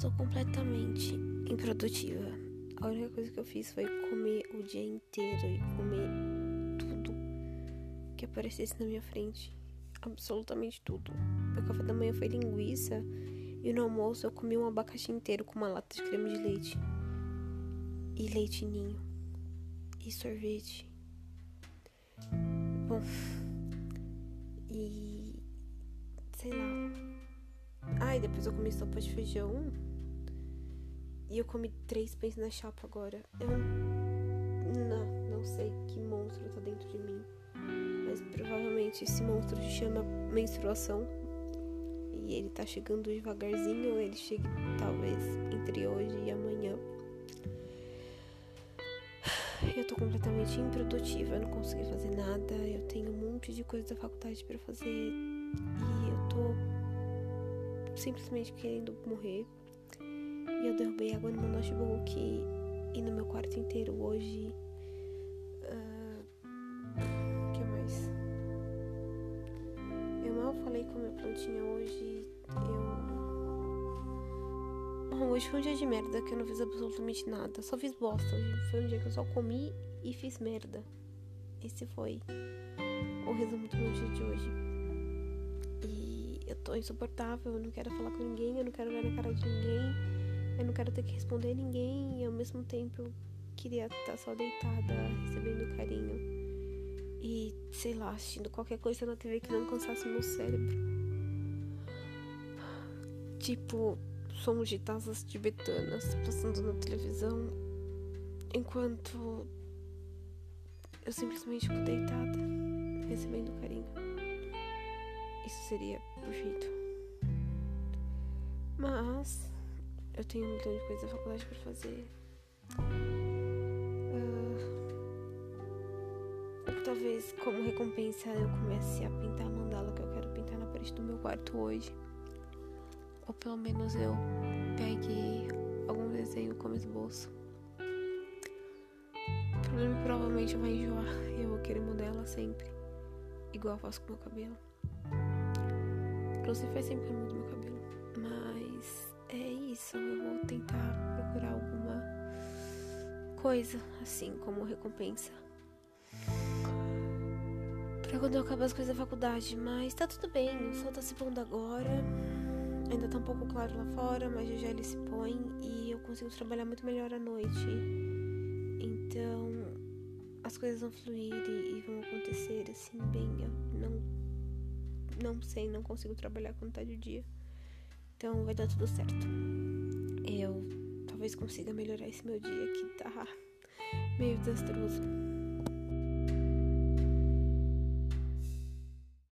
tô completamente improdutiva. A única coisa que eu fiz foi comer o dia inteiro e comer tudo que aparecesse na minha frente. Absolutamente tudo. Meu café da manhã foi linguiça e no almoço eu comi um abacaxi inteiro com uma lata de creme de leite. E leite ninho. E sorvete. Bom. E. Sei lá. Depois eu comi sopa de feijão. E eu comi três pães na chapa agora. Eu não, não sei que monstro tá dentro de mim. Mas provavelmente esse monstro se chama menstruação. E ele tá chegando devagarzinho. Ele chega talvez entre hoje e amanhã. Eu tô completamente improdutiva. Eu não consegui fazer nada. Eu tenho um monte de coisa da faculdade para fazer. E simplesmente querendo morrer. E eu derrubei água no meu notebook e no meu quarto inteiro hoje. O uh, que mais? Eu mal falei com a minha plantinha hoje. Eu. Bom, hoje foi um dia de merda que eu não fiz absolutamente nada. Só fiz bosta. Hoje foi um dia que eu só comi e fiz merda. Esse foi o resumo do meu dia de hoje. Tô insuportável, eu não quero falar com ninguém, eu não quero olhar na cara de ninguém. Eu não quero ter que responder ninguém e ao mesmo tempo eu queria estar só deitada, recebendo carinho e, sei lá, assistindo qualquer coisa na TV que não cansasse meu cérebro. Tipo, sons de tazas tibetanas passando na televisão enquanto eu simplesmente fico deitada, recebendo carinho. Isso seria perfeito. Mas eu tenho um milhão de coisas da faculdade para fazer. Uh, talvez, como recompensa, eu comece a pintar a mandala que eu quero pintar na parede do meu quarto hoje. Ou pelo menos eu pegue algum desenho como esboço. O problema provavelmente vai enjoar e eu vou querer mudar ela sempre. Igual eu faço com meu cabelo. Inclusive faz sempre que eu mudo meu cabelo. Mas é isso, eu vou tentar procurar alguma coisa assim como recompensa. Pra quando eu acabar as coisas da faculdade, mas tá tudo bem, o sol tá se pondo agora. Ainda tá um pouco claro lá fora, mas já, já ele se põe e eu consigo trabalhar muito melhor à noite. Então as coisas vão fluir e, e vão acontecer assim bem. Eu não, não sei, não consigo trabalhar quando tá de dia. Então vai dar tudo certo. Eu talvez consiga melhorar esse meu dia que tá meio desastroso.